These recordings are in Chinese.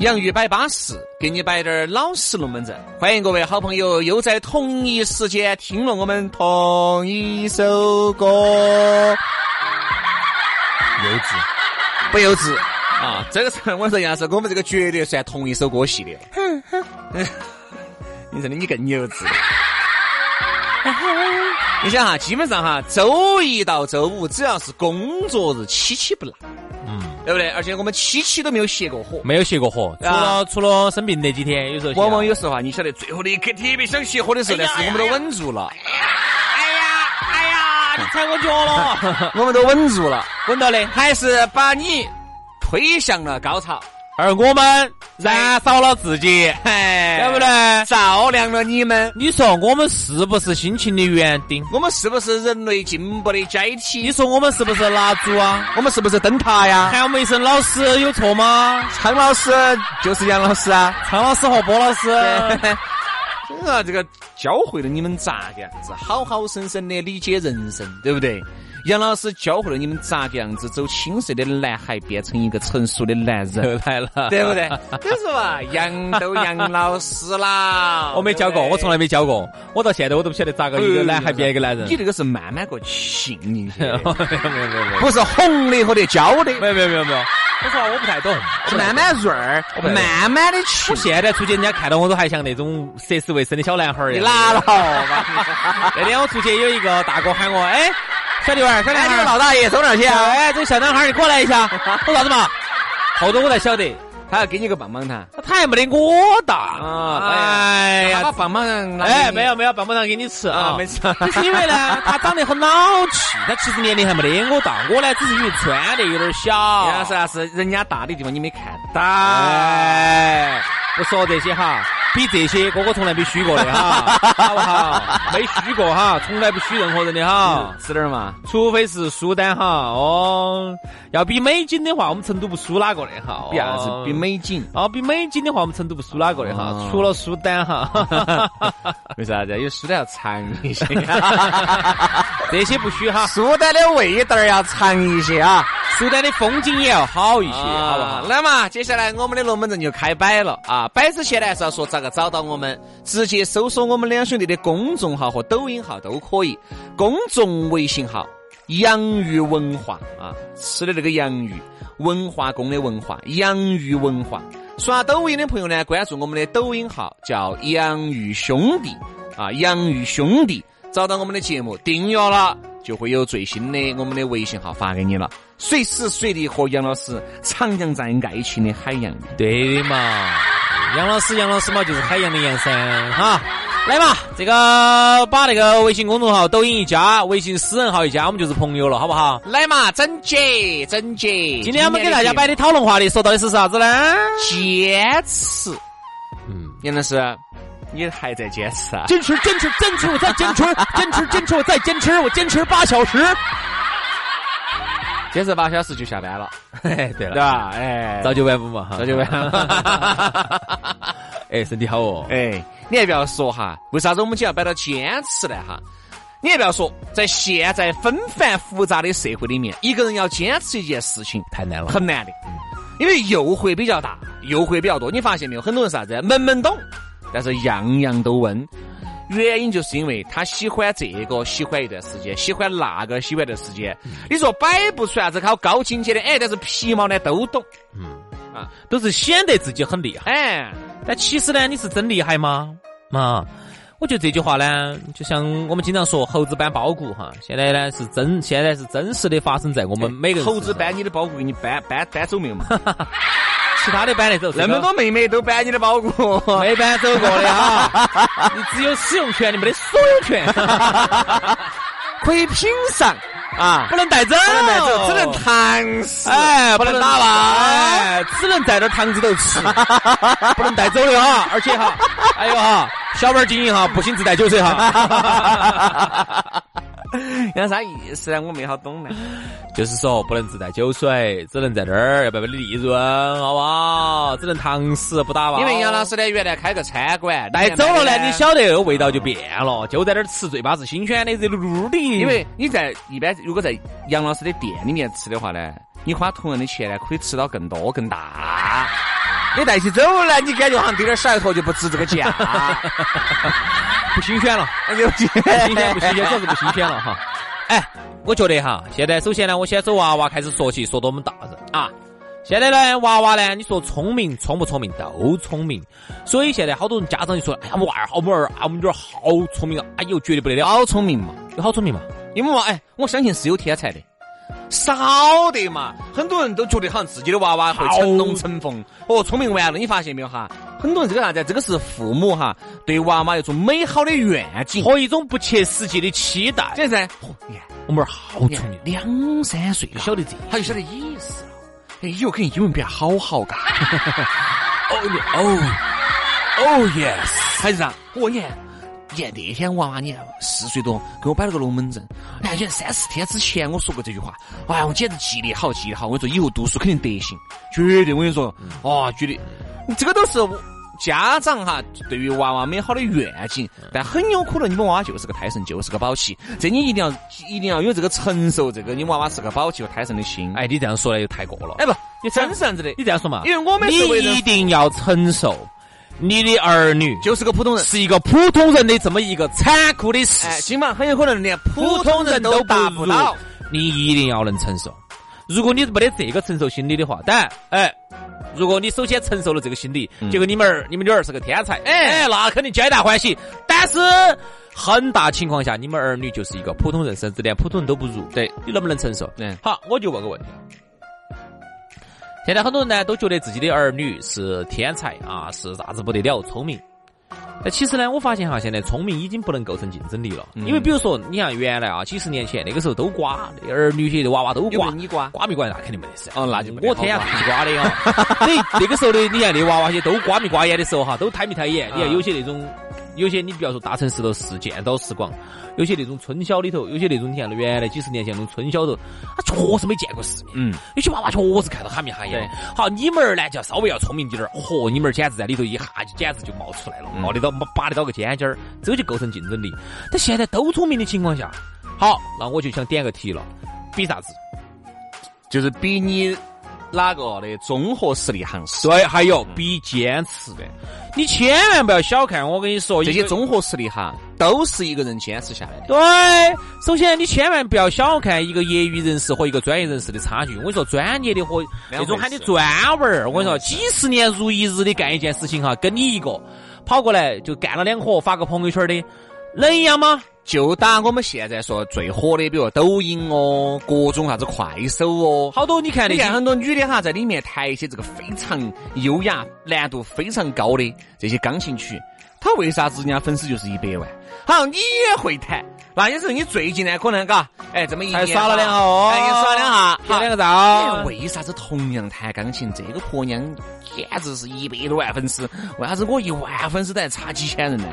洋芋摆巴适，给你摆点儿老实龙门阵。欢迎各位好朋友又在同一时间听了我们同一首歌，幼稚，不幼稚啊！这个是我说杨老师，我们这个绝对算同一首歌系列。哼哼，你真的你更幼稚。你想哈，基本上哈，周一到周五只要是工作日，期期不落。对不对？而且我们七期都没有歇过火，没有歇过火，除了除了生病那几天，有时候往往有时候啊，你晓得，最后的一刻特别想歇火的时候，但是我们都稳住了。哎呀，哎呀，你踩我脚了，我们都稳住了，稳到的，还是把你推向了高潮。而我们燃烧了自己，对不对？照亮了你们。你说我们是不是辛勤的园丁？我们是不是人类进步的阶梯？你说我们是不是蜡烛啊？我们是不是灯塔呀？喊我们一声老师有错吗？苍老师就是杨老师啊，苍老师和波老师。啊，这个教会了你们咋个样子好好生生的理解人生，对不对？杨老师教会了你们咋个样子走青涩的男孩变成一个成熟的男人来了，对不对？就是嘛，杨都杨老师啦，我没教过，我从来没教过，我到现在我都不晓得咋个一个男孩变一个男人。你这个是慢慢个信进去，没有没有没有，不是红的或者教的，没有没有没有没有。我说我不太懂，慢慢润儿，慢慢的去。我现在出去，人家看到我都还像那种涉世未深的小男孩儿一样。你拿了 那天我出去，有一个大哥喊我，哎。小弟儿，小弟儿，老大爷走哪去啊。哎，这个小男孩，你过来一下。说啥子嘛？后头我才晓得，他要给你个棒棒糖，他还没得我大啊！哎呀，把棒棒糖，哎，没有没有棒棒糖给你吃啊，没吃。是因为呢，他长得很老气，他其实年龄还没得我大。我呢，只是因为穿的有点小。是啊是人家大的地方你没看到。不说这些哈。比这些哥哥从来没虚过的哈，好不好？没虚过哈，从来不虚任何人的哈。吃点嘛，除非是苏丹哈。哦，要比美景的话，我们成都不输哪个的哈。比啥子？比美景。哦，比美景的话，我们成都不输哪个的哈。除了苏丹哈。为啥子？因为苏丹要长一些。这些不虚哈。苏丹的味道要长一些啊。苏丹的风景也要好一些，好不好？那么接下来我们的龙门阵就开摆了啊！摆之前呢是要说咋个找到我们，直接搜索我们两兄弟的公众号和抖音号都可以。公众微信号“洋芋文化”啊，吃的那个洋芋，文化宫的文化，洋芋文化。刷抖音的朋友呢，关注我们的抖音号叫“洋芋兄弟”啊，“洋芋兄弟”，找到我们的节目订阅了。就会有最新的我们的微信号发给你了，随时随地和杨老师徜徉在爱情的海洋里。对的嘛，杨老师，杨老师嘛就是海洋的洋噻，哈，来嘛，这个把那个微信公众号、抖音一加，微信私人号一加，我们就是朋友了，好不好？来嘛，整洁，整洁。今天我们给大家摆的讨论话题，说到的是啥子呢？坚持。嗯，杨老师。你还在坚持啊？坚持，坚持，坚持，我再坚持，坚持，坚持，我再坚持，我坚持八小时，坚持八小时就下班了。对了，对吧？哎，朝九晚五嘛，朝九晚五。哎，身体好哦。哎，你还不要说哈，为啥子我们就要摆到坚持呢？哈，你还不要说，在现在纷繁复杂的社会里面，一个人要坚持一件事情太难了，很难的，因为诱惑比较大，诱惑比较多。你发现没有？很多人啥子门门懂。但是样样都问，原因就是因为他喜欢这个，喜欢一段时间，喜欢那个，喜欢一段时间。你说摆不出啥子好高境界的，哎，但是皮毛呢都懂，嗯，啊，都是显得自己很厉害，哎，但其实呢，你是真厉害吗？啊，我觉得这句话呢，就像我们经常说猴子搬包谷哈，现在呢是真，现在是真实的发生在我们每个人。猴子搬你的包谷，给你搬搬搬走没有嘛？其他的搬得走，那么多妹妹都搬你的包裹，没搬走过的哈。你只有使用权，你没得所有权，可以品尝。啊，不能带走，不能带走，只能糖食，哎，不能打吧，哎，只能在这堂子头吃，不能带走的哈，而且哈，还有哈，小本经营哈，不行自带酒水哈。有啥意思呢？我没好懂呢。就是说，不能自带酒水，只能在这儿要不要利润，好不好？只能堂食不打包。因为杨老师呢，原来开个餐馆，带走了呢，你晓得味道就变了，就在那儿吃最巴适、新鲜的热噜噜的。因为你在一般如果在杨老师的店里面吃的话呢，你花同样的钱呢，可以吃到更多更大。你带起走了，你感觉好像丢点小一坨就不值这个价。不新鲜了，那就不新鲜，不新鲜，主要是不新鲜了哈。哎，我觉得哈，现在首先呢，我先从娃娃开始说起，说到我们大人啊。现在呢，娃娃呢，你说聪明，聪不聪明都聪明。所以现在好多人家长就说，哎呀，我娃儿好不儿啊，我们女儿好聪明啊，哎呦，绝对不得了，好聪明嘛，有好聪明嘛。因为嘛，哎，我相信是有天才的。少得嘛，很多人都觉得好像自己的娃娃会成龙成凤，哦，聪明完了，你发现没有哈？很多人这个啥子？这个是父母哈对娃娃一种美好的愿景和一种不切实际的期待。这噻，你看我们儿好聪明，两三岁就晓得这，他就晓得意思了。哎，以后肯定英文变好好嘎。哦哦哦，yes，孩子啊，我你看。你看那天娃娃，你看四岁多，给我摆了个龙门阵。哎，你看三四天之前我说过这句话，哎呀，我简直记得好，记得好。我跟你说，以后读书肯定得行，绝对。我跟你说，哇，绝对，这个都是家长哈对于娃娃美好的愿景，但很有可能你们娃娃就是个胎神，就是个宝气。这你一定要一定要有这个承受这个你娃娃是个宝气和胎神的心。哎，你这样说来又太过了。哎不，你真是这样子的，你这样说嘛？因为我们你一定要承受。你的儿女就是个普通人，是一个普通人的这么一个残酷的事实，今晚很有可能连普通人都达不到，你一定要能承受。如果你没得这个承受心理的话，当然，哎，如果你首先承受了这个心理，结果你们儿、你们女儿是个天才，哎，那肯定皆大欢喜。但是很大情况下，你们儿女就是一个普通人，甚至连普通人都不如。对你能不能承受？嗯，好，我就问个问题。现在很多人呢都觉得自己的儿女是天才啊，是啥子不得了，聪明。但其实呢，我发现哈，现在聪明已经不能构成竞争力了。因为比如说，你像原来啊，几十年前那个时候都瓜，儿女些的娃娃都瓜，你瓜瓜没瓜那肯定没得事。哦，那就我天下是瓜的啊。那那个时候的，你看那娃娃些都瓜没瓜眼的时候哈，都抬没抬眼。你看有些那种。有些你不要说大城市头是见多识广，有些那种村小里头，有些那种你看原来几十年前那种村小头，他确实没见过世面。嗯，有些娃娃确实看到哈密哈眼。好，你们儿呢就要稍微要聪明点儿。嚯，你们儿简直在里头一下就简直就冒出来了，冒得到拔得到个尖尖儿，这就构成竞争力。但现在都聪明的情况下，好，那我就想点个题了，比啥子？就是比你。哪个的综合实力行势？对，还有比坚持的，你千万不要小看我跟你说，这些综合实力哈，都是一个人坚持下来的。对，首先你千万不要小看一个业余人士和一个专业人士的差距。我跟你说，专业的和那种喊你专文儿，我跟你说，几十年如一日的干一件事情哈，跟你一个跑过来就干了两活发个朋友圈的，能一样吗？就打我们现在说最火的，比如抖音哦，各种啥子快手哦，好多你看，你看很多女的哈，在里面弹一些这个非常优雅、难度非常高的这些钢琴曲，她为啥子人家粉丝就是一百万？好，你也会弹，那也是你最近呢，可能嘎，哎，这么一还耍了两下哦，哎，耍两下，拍两个照。为啥子同样弹钢琴，这个婆娘简直是一百多万粉丝，为啥子我一万粉丝都还差几千人呢？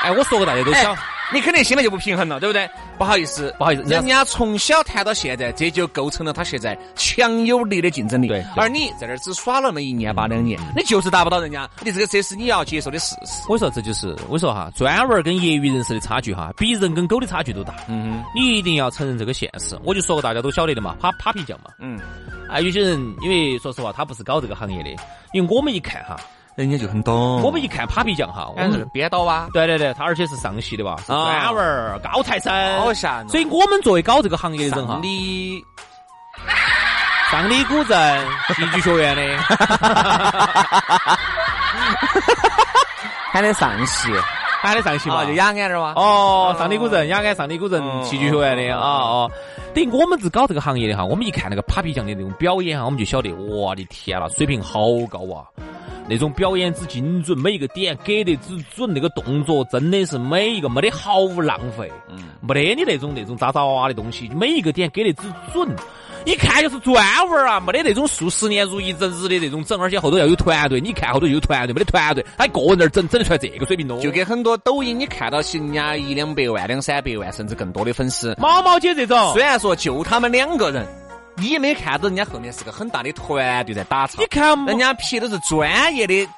哎，我说个大家都晓，你肯定心里就不平衡了，对不对？不好意思，不好意思，人家从小谈到现在，这就构成了他现在强有力的竞争力。对，而你在那儿只耍了那么一年八两年，你就是达不到人家。你这个这是你要接受的事实。我说这就是，我说哈，专文跟业余人士的差距哈，比人跟狗的差距都大。嗯，你一定要承认这个现实。我就说过大家都晓得的嘛，啪啪皮匠嘛。嗯，啊，有些人因为说实话，他不是搞这个行业的，因为我们一看哈。人家就很懂，我们一看 Papi 酱哈，我们是编导啊，对对对，他而且是上戏的吧，是专文儿高材生，好吓所以我们作为搞这个行业的人哈，你上李古镇戏剧学院的，还得上戏，喊得上戏嘛？啊，就雅安那儿哇。哦，上里古镇，雅安上里古镇嗯戏剧学院的。嗯啊哦。等于我们是搞这个行业的哈，我们一看那个 Papi 酱的那种表演哈，我们就晓得，我的天啦，水平好高啊！那种表演之精准，每一个点给得之准，那个动作真的是每一个没得毫无浪费，嗯，没得你那种那种渣渣哇哇的东西，每一个点给得之准，一看就是专文啊，没得那种数十年如一日的那种整，而且后头要有团队，你看后头又有团队，没得团队，他一个人那儿整整得出来这个水平咯，就跟很多抖音你看到起人家一两百万、两三百万甚至更多的粉丝，毛毛姐这种。虽，然说就他们两个人，你也没看到人家后面是个很大的团队在打场你，看人家皮都是专业的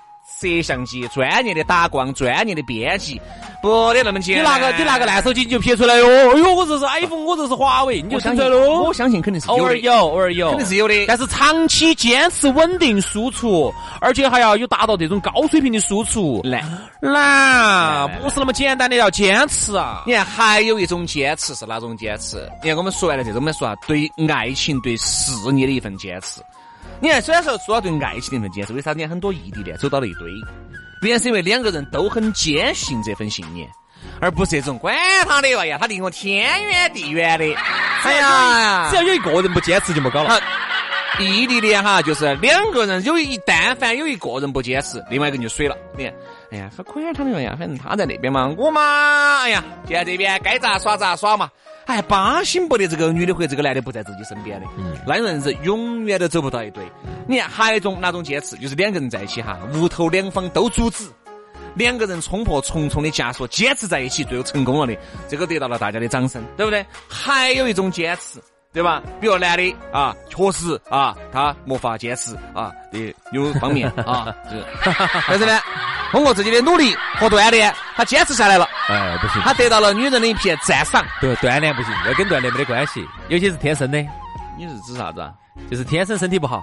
摄像机、专业的打光、专业的编辑，不得那么简你。拿个你拿个烂手机你就拍出来哟，哎呦，我这是 iPhone，我这是华为，你就我相信生出来喽我。相信肯定是，偶尔有，偶尔有，肯定是有的。但是长期坚持稳定输出，而且还要有达到这种高水平的输出，难，难，不是那么简单的，要坚持啊！你看还有一种坚持是哪种坚持？你看我们说完了这种，我们说啊，对爱情、对事业的一份坚持。你看，虽然说说到对爱情的一份坚持，为啥？你看很多异地恋走到了一堆，原因是因为两个人都很坚信这份信念，而不是这种管他的哎呀，他离我天远地远的。哎呀，只要有一个人不坚持就没搞了。异地恋哈，就是两个人有一但凡有一个人不坚持，另外一个人就水了。你看，哎呀，他管他的呀，反正他在那边嘛，我嘛，哎呀，就在这边该咋耍咋耍嘛。哎，巴心不得这个女的或者这个男的不在自己身边的，嗯，那种人是永远都走不到一堆。你看，还有一种哪种坚持，就是两个人在一起哈，屋头两方都阻止。两个人冲破重重的枷锁，坚持在一起，最后成功了的，这个得到了大家的掌声，对不对？还有一种坚持，对吧？比如男的啊，确实啊，他没法坚持啊的有方面啊，就是，但是呢，通过自己的努力和锻炼，他坚持下来了，哎，不行，他得到了女人的一片赞赏。对，锻炼不行，要跟锻炼没得关系，有些是天生的，你是指啥子啊？就是天生身体不好，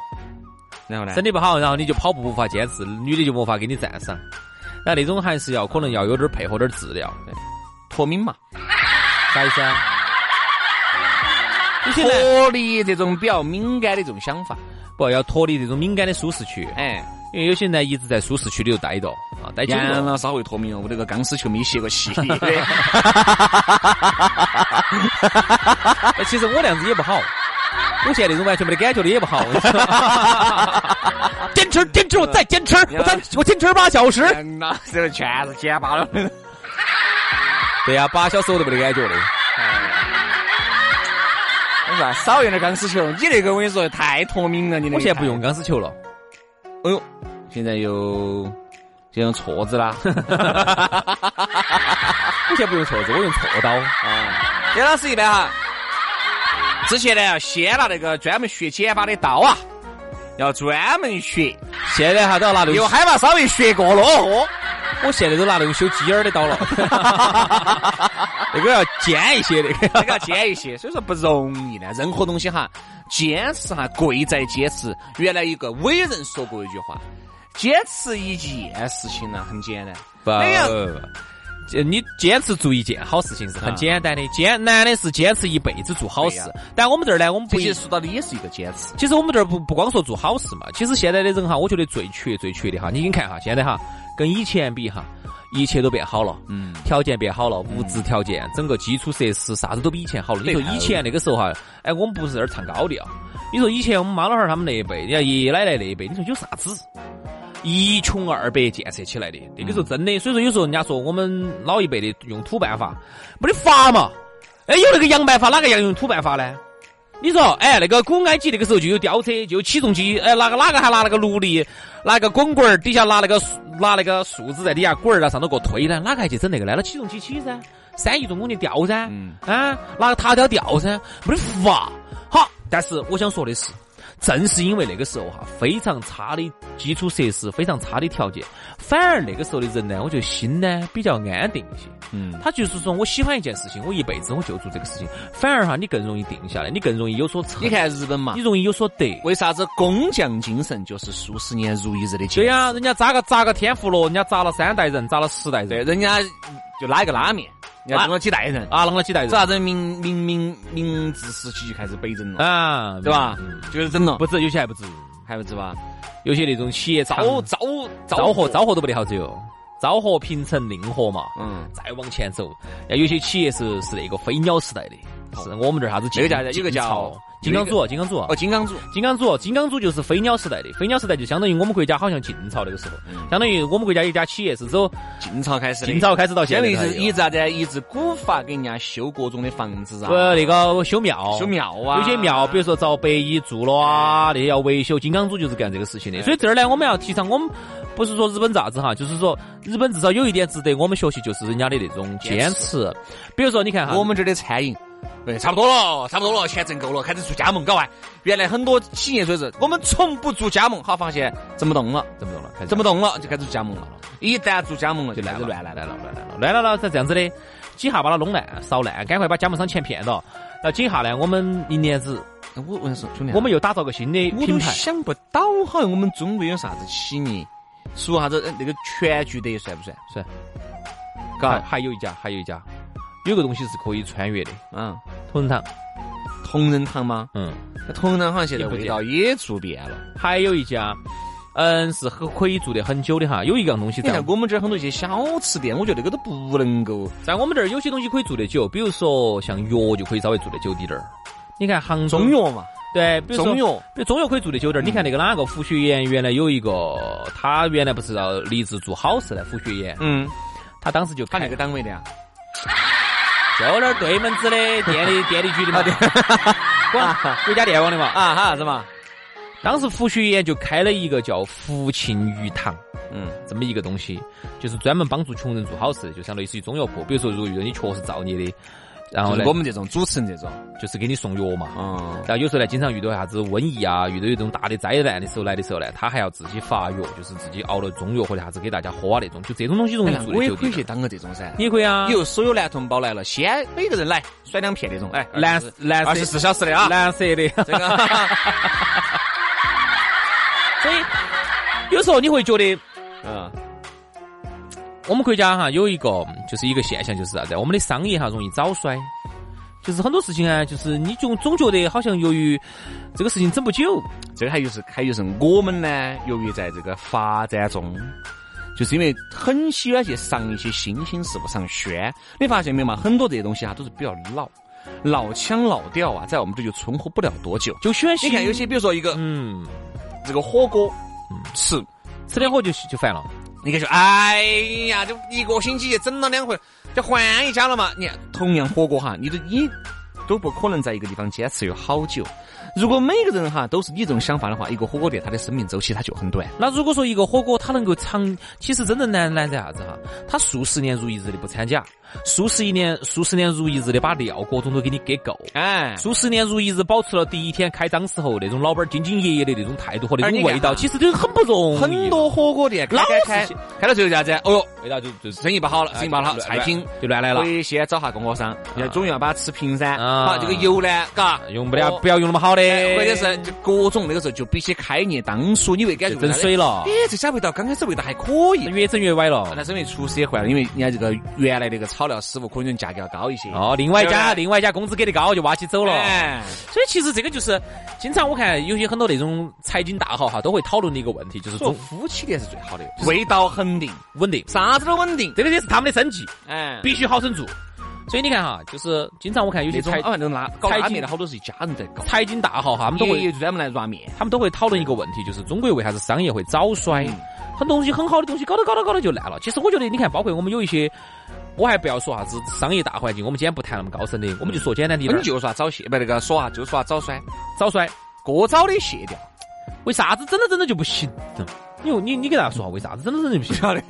然后呢？身体不好，然后你就跑步无法坚持，女的就无法给你赞赏。那那种还是要可能要有点配合点治疗，脱敏嘛，啥意思啊？脱离这种比较敏感的这种想法。不要脱离这种敏感的舒适区，哎，因为有些人呢一直在舒适区里头待着啊，待久了。稍微脱敏了，我这个钢丝球没歇过戏。哎 其实我那样子也不好，我现在那种完全没得感觉的也不好。坚持，坚持，我再坚持，我再我坚持八小时。嗯呐，这个全是减罢了。对呀、八小时我都没得感觉的。我说啊少用点钢丝球，你那个我跟你说太脱敏了，你那个我现在不用。钢丝球了，哎呦，现在又就用锉子啦。我现在不用锉子，我用锉刀。啊，杨老师一般哈，之前呢要先拿那个专门学剪发的刀啊，要专门学，现在哈都要拿那个，又害怕稍微学过了哦。我现在都拿那种修鸡眼儿的刀了。那个要尖一些的，这个要尖一些，所以说不容易呢。任何东西哈，坚持哈，贵在坚持。原来一个伟人说过一句话：坚持一件事情呢很简单，不你坚持做一件好事情是很简单的，坚难的是坚持一辈子做好事。但我们这儿呢，我们不一这些说到的也是一个坚持。其实我们这儿不不光说做好事嘛，其实现在的人哈，我觉得最缺最缺的哈，你你看哈，现在哈跟以前比哈，一切都变好了，嗯，条件变好了，物质条件、整个基础设施啥子都比以前好了。你说以前那个时候哈，哎，我们不是在那儿唱高调，你说以前我们妈老汉儿他们那一辈，你看爷爷奶奶那一辈，你说有啥子？一穷二白建设起来的，那个时候真的，所以说有时候人家说我们老一辈的用土办法，没得法嘛。哎，有那个洋办法，哪个要用土办法呢？你说，哎，那个古埃及那个时候就有吊车，就有起重机，哎，哪个哪个还拿那个奴隶，拿个滚棍儿，底下拿那个拿那个树枝在底下滚儿，然后上头给我推呢？哪个还去整那个呢？那起重机起噻，三亿重工的吊噻，嗯啊，拿个塔吊吊噻，没得法。好，但是我想说的是，正是因为那个时候哈非常差的基础设施，非常差的条件，反而那个时候的人呢，我觉得心呢比较安定一些。嗯，他就是说我喜欢一件事情，我一辈子我就做这个事情，反而哈你更容易定下来，你更容易有所成，你看日本嘛你，容易有所得。为啥子工匠精神就是数十年如一日的坚持？对呀、人家砸个砸个天妇罗，人家砸了三代人，砸了十代对，人，人家就拉一个拉面，人家弄了几代人，啊，弄了几代人。这啥子明明明明治时期就开始北整了，啊，对吧？嗯？就是整了，不止，有些还不止，还不止吧？有些那种企业昭昭昭造货造货都不得好子哟。昭和、平成、令和嘛，嗯，再往前走，要有些企业是是那个飞鸟时代的，是我们这儿啥子这个叫有个叫金刚组，金刚组，哦，金刚组，金刚组，金刚组就是飞鸟时代的，飞鸟时代就相当于我们国家好像晋朝那个时候，相当于我们国家一家企业是走晋朝开始的，晋朝开始到现在的，相当于是一直啥子，一直古法给人家修各种的房子啊，呃，那个修庙，修庙啊，有些庙，比如说遭白蚁蛀了啊，那些要维修，金刚组就是干这个事情的。所以这儿呢，我们要提倡，我们不是说日本咋子哈，就是说日本至少有一点值得我们学习，就是人家的那种坚持。比如说，你看哈，我们这儿的餐饮。对，差不多了，差不多了，钱挣够了，开始做加盟，搞完。原来很多企业说是我们从不做加盟，好发现整不动了，整不动了，整不动了，就开始加盟了。一旦做加盟了，就乱了，乱了，乱了，乱了，乱了了，是这样子的，几下把它弄烂、烧烂，赶快把加盟商钱骗到。那几下呢，我们明年子，我我说兄弟，我们又打造个新的品牌，想不到，好像我们中国有啥子企业，说啥子那个全聚德算不算？算。嘎，还有一家，还有一家。有个东西是可以穿越的，嗯，同仁堂，同仁堂吗？嗯，同仁堂好像现在味道也做变了。还有一家，嗯，是很可以做得很久的哈。有一样东西，在我们这儿很多一些小吃店，我觉得那个都不能够。在我们这儿有些东西可以做得久，比如说像药就可以稍微做得久滴点儿。你看杭州中药嘛，对，比如中药，比如中药可以做得久点儿。你看那个哪个胡雪岩，原来有一个，他原来不是要立志做好事的胡雪岩，嗯，他当时就他那个单位的呀。就那儿对门子的电力电力局的嘛，国国 家电网的嘛，啊，哈啥子嘛？当时胡雪岩就开了一个叫福庆鱼塘，嗯，这么一个东西，就是专门帮助穷人做好事，就像类似于中药铺。比如说，如果遇到你确实造孽的。然后呢，我们这种主持人这种，就是给你送药嘛。嗯。然后有时候呢，经常遇到啥子瘟疫啊，遇到一种大的灾难的时候来的时候呢，他还要自己发药，就是自己熬了中药或者啥子给大家喝啊那种。就这种东西容易做我也可以去当个这种噻。你也可以啊。以后所有男同胞来了，先每个人来甩两片那种，哎，蓝蓝二十四小时的啊，蓝色的。这个。所以有时候你会觉得，嗯。我们国家哈有一个就是一个现象，就是啥子？我们的商业哈容易早衰，就是很多事情啊，就是你就总觉得好像由于这个事情整不久，这个还有是还有是我们呢，由于在这个发展中，就是因为很喜欢去上一些新兴事物上宣，你发现没有嘛？很多这些东西啊都是比较老。老腔老调啊，在我们这就存活不了多久，就喜欢你看有些比如说一个嗯，这个火锅，嗯，吃。吃点火就就烦了。你看说，哎呀，就一个星期整了两回，就换一家了嘛。你看，同样火锅哈，你都你都不可能在一个地方坚持有好久。如果每个人哈都是你这种想法的话，一个火锅店它的生命周期它就很短。那如果说一个火锅它能够长，其实真正难难在啥子哈？它数十年如一日的不掺假。数十一年、数十年如一日的把料各种都给你给够，哎，数十年如一日保持了第一天开张时候那种老板兢兢业业的那种态度和那种味道，其实都很不容易。很多火锅店开开开，开到最后啥子？哦哟，味道就就生意不好了，生意不好，菜品就乱来了。可以先找下供货商，要总要把它吃平噻。好，这个油呢，嘎，用不了，不要用那么好的，或者是就各种那个时候就比起开业当初，你会感觉整水了。哎，这家味道刚开始味道还可以，越整越歪了。那是因为厨师也换了，因为你看这个原来那个炒料师傅可能。价格要高一些哦，另外一家另外一家工资给的高，就挖起走了。哎所以其实这个就是，经常我看有些很多那种财经大号哈，都会讨论的一个问题，就是做夫妻店是最好的，味道恒定、稳定，啥子都稳定，这个也是他们的生计，哎，必须好生做。所以你看哈，就是经常我看有些财反正拉搞拉面的好多是一家人在搞，财经大号哈，他们都会专门来拉面，他们都会讨论一个问题，就是中国为啥子商业会早衰？很多东西很好的东西，搞着搞着搞着就烂了。其实我觉得，你看，包括我们有一些。我还不要说啥子商业大环境，我们今天不谈那么高深的，我们就说简单点。你就说早泄，不那个说啊，就说早衰，早衰，过早的卸掉。为啥子真的真的就不行？你你你给大家说下，为啥子真的真的不行？晓得？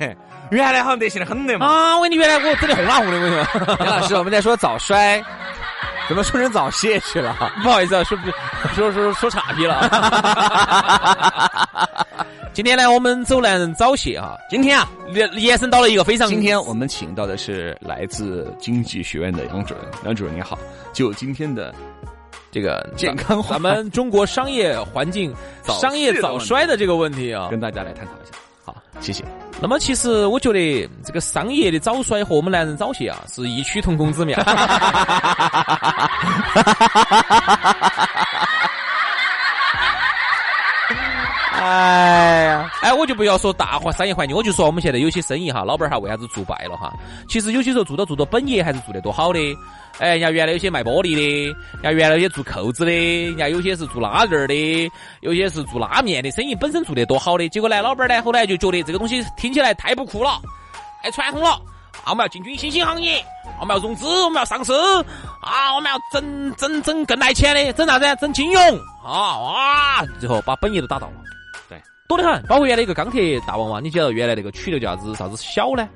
原来好像得行的很的嘛。啊，我跟你原来我整的红拉红的，我跟你说。杨老师，我们在说早衰，怎么说成早泄去了？不好意思啊，说说说说岔劈了。今天呢，我们走男人早泄啊。今天啊，延延伸到了一个非常。今天我们请到的是来自经济学院的杨主任，杨主任你好。就今天的这个健康，咱们中国商业环境、商业早衰的这个问题啊，跟大家来探讨一下。好，谢谢。那么其实我觉得这个商业的早衰和我们男人早泄啊，是异曲同工之妙。哎呀，哎，我就不要说大环商业环境，我就说我们现在有些生意哈，老板儿哈为啥子做败了哈？其实有些时候做到做到本业还是做得多好的。哎，人家原来有些卖玻璃的，人家原来有些做扣子的，人家有些是做拉链儿的，有些是做拉面的，生意本身做得多好的，结果呢，老板儿呢后来就觉得这个东西听起来太不酷了，太传统了，啊，我们要进军新兴行业，我们要融资，我们要上市，啊，我们要整整整更来钱的，整啥子？整金融啊哇！最后把本业都打倒了，对，多得很。包括原来一个钢铁大王娃，你晓得原来那个取的叫啥子？啥子小呢？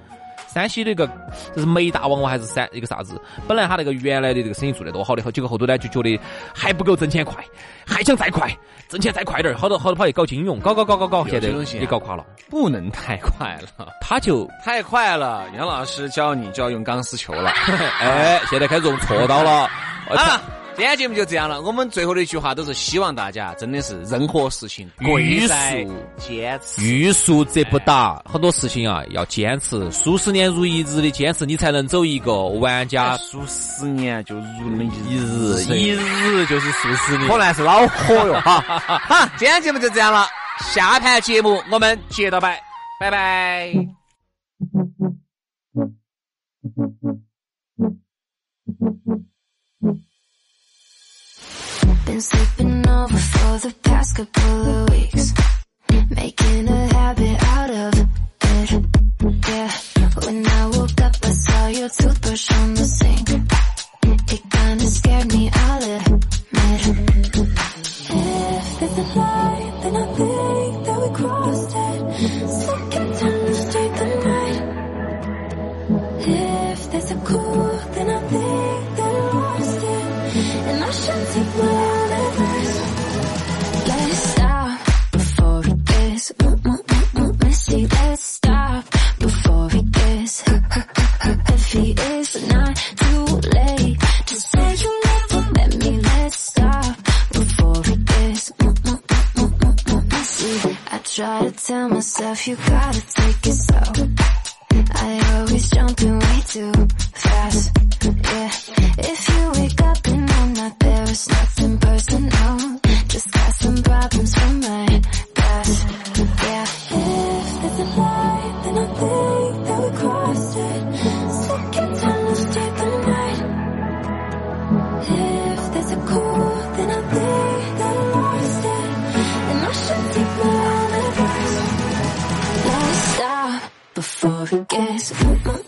山西的一个就是煤大王娃还是山一个啥子？本来他那个原来的这个生意做得多好的，结果后头呢就觉得还不够挣钱快，还想再快，挣钱再快点儿，好多好多跑去搞金融，搞搞搞搞搞，现在也搞垮了。不能太快了，他就太快了。杨老师教你就要用钢丝球了，哎，现在开始用锉刀了。啊，今天节目就这样了。我们最后的一句话都是希望大家真的是任何事情贵在坚持，欲速则不达。很多事情啊要坚持，数十年如一日的坚持，你才能走一个玩家。数十年就如那么一日，一日就是数十年，可能是恼火哟 哈。好，今天节目就这样了，下盘节目我们接着摆，拜拜。Been sleeping over for the past couple of weeks. Making a habit out of it. Yeah. When I woke up, I saw your toothbrush on the sink. It kinda scared me, I'll stuff you gotta guess.